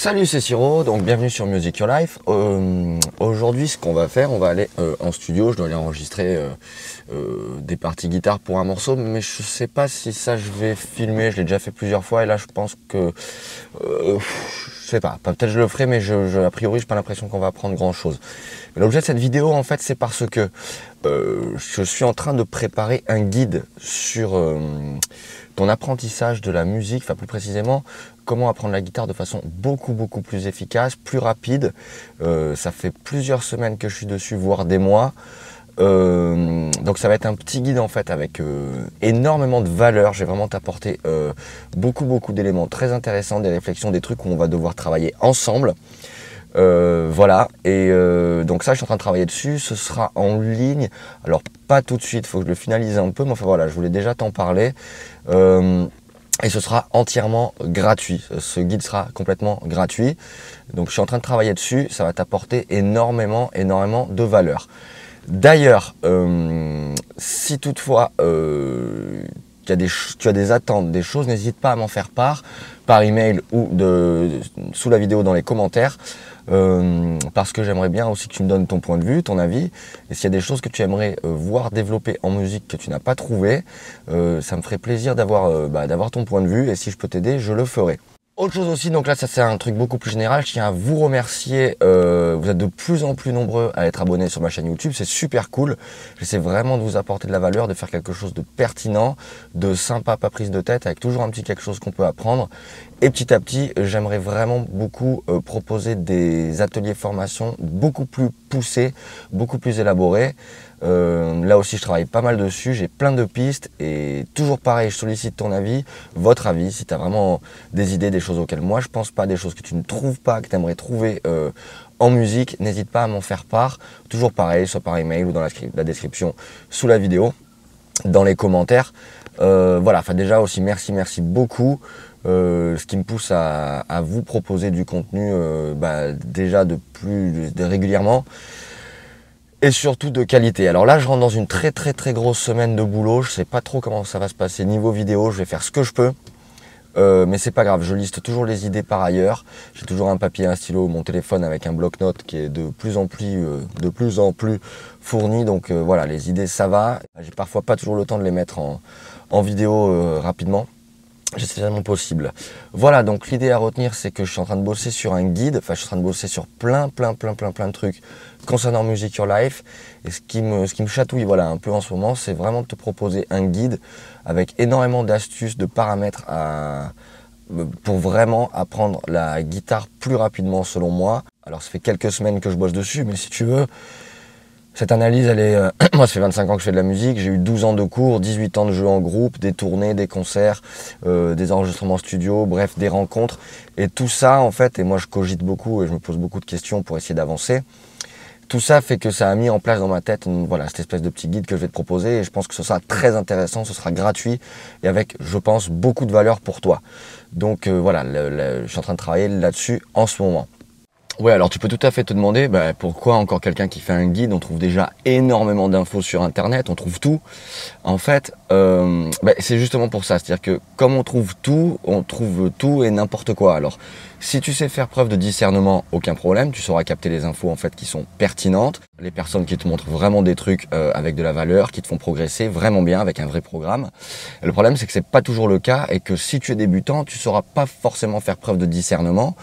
Salut, c'est Siro, donc bienvenue sur Music Your Life. Euh, aujourd'hui, ce qu'on va faire, on va aller euh, en studio. Je dois aller enregistrer euh, des parties guitare pour un morceau, mais je sais pas si ça je vais filmer. Je l'ai déjà fait plusieurs fois et là, je pense que je sais pas. Peut-être je le ferai, mais je, a priori, j'ai pas l'impression qu'on va apprendre grand chose. L'objet de cette vidéo, en fait, c'est parce que je suis en train de préparer un guide sur ton apprentissage de la musique, enfin plus précisément comment apprendre la guitare de façon beaucoup beaucoup plus efficace, plus rapide. Euh, ça fait plusieurs semaines que je suis dessus, voire des mois. Euh, donc ça va être un petit guide en fait avec euh, énormément de valeur. J'ai vraiment t'apporter beaucoup beaucoup d'éléments très intéressants, des réflexions, des trucs où on va devoir travailler ensemble. voilà, et donc ça je suis en train de travailler dessus, ce sera en ligne, alors pas tout de suite, faut que je le finalise un peu, mais enfin voilà, je voulais déjà t'en parler et ce sera entièrement gratuit. Ce guide sera complètement gratuit. Donc je suis en train de travailler dessus, ça va t'apporter énormément, énormément de valeur. D'ailleurs, euh, si toutefois euh, tu, as des, tu as des attentes, des choses, n'hésite pas à m'en faire part par email ou de, sous la vidéo dans les commentaires. Euh, parce que j'aimerais bien aussi que tu me donnes ton point de vue, ton avis. Et s'il y a des choses que tu aimerais euh, voir développer en musique que tu n'as pas trouvé, euh, ça me ferait plaisir bah, d'avoir ton point de vue. Et si je peux t'aider, je le ferai. Autre chose aussi, donc là ça c'est un truc beaucoup plus général, je tiens à vous remercier, vous êtes de plus en plus nombreux à être abonnés sur ma chaîne YouTube, c'est super cool, j'essaie vraiment de vous apporter de la valeur, de faire quelque chose de pertinent, de sympa, pas prise de tête, avec toujours un petit quelque chose qu'on peut apprendre. Et petit à petit, j'aimerais vraiment beaucoup euh, proposer des ateliers formation beaucoup plus poussés, beaucoup plus élaborés. Euh, là aussi, je travaille pas mal dessus, j'ai plein de pistes et toujours pareil, je sollicite ton avis, votre avis, si tu as vraiment des idées, des choses auxquelles moi je pense pas, des choses que tu ne trouves pas, que tu aimerais trouver euh, en musique, n'hésite pas à m'en faire part. Toujours pareil, soit par email ou dans la, description sous la vidéo, dans les commentaires. voilà, enfin déjà aussi merci, merci beaucoup. Euh, ce qui me pousse à, vous proposer du contenu euh, bah, déjà de plus régulièrement et surtout de qualité. Alors là, je rentre dans une très très très grosse semaine de boulot. Je sais pas trop comment ça va se passer niveau vidéo. Je vais faire ce que je peux. Euh, mais c'est pas grave, je liste toujours les idées par ailleurs. J'ai toujours un papier, un stylo, mon téléphone avec un bloc-notes qui est de plus en plus, de plus en plus fourni. Donc voilà, les idées ça va. J'ai parfois pas toujours le temps de les mettre en vidéo rapidement. C'est vraiment possible. Voilà, donc l'idée à retenir, c'est que je suis en train de bosser sur un guide, enfin je suis en train de bosser sur plein, plein, plein, plein, plein de trucs concernant Music Your Life. Et ce qui me, me chatouille voilà, un peu en ce moment, c'est vraiment de te proposer un guide avec énormément d'astuces, de paramètres pour vraiment apprendre la guitare plus rapidement selon moi. Alors ça fait quelques semaines que je bosse dessus, mais si tu veux, cette analyse, elle est. Euh, moi, ça fait 25 ans que je fais de la musique. J'ai eu 12 ans de cours, 18 ans de jeu en groupe, des tournées, des concerts, euh, des enregistrements studio, bref, des rencontres. Et tout ça, en fait, et moi, je cogite beaucoup et je me pose beaucoup de questions pour essayer d'avancer. Tout ça fait que ça a mis en place dans ma tête voilà, cette espèce de petit guide que je vais te proposer. Et je pense que ce sera très intéressant, ce sera gratuit et avec, je pense, beaucoup de valeur pour toi. Donc euh, voilà, je suis en train de travailler là-dessus en ce moment. Ouais, alors tu peux tout à fait te demander bah, pourquoi encore quelqu'un qui fait un guide, on trouve déjà énormément d'infos sur Internet, on trouve tout. En fait, euh, bah, c'est justement pour ça, c'est-à-dire que comme on trouve tout, on trouve tout et n'importe quoi. Alors, si tu sais faire preuve de discernement, aucun problème, tu sauras capter les infos en fait qui sont pertinentes, les personnes qui te montrent vraiment des trucs euh, avec de la valeur, qui te font progresser vraiment bien avec un vrai programme. le problème, c'est que c'est pas toujours le cas et que si tu es débutant, tu sauras pas forcément faire preuve de discernement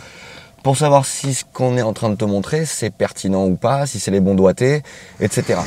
pour savoir si ce qu'on est en train de te montrer, c'est pertinent ou pas, si c'est les bons doigtés, etc.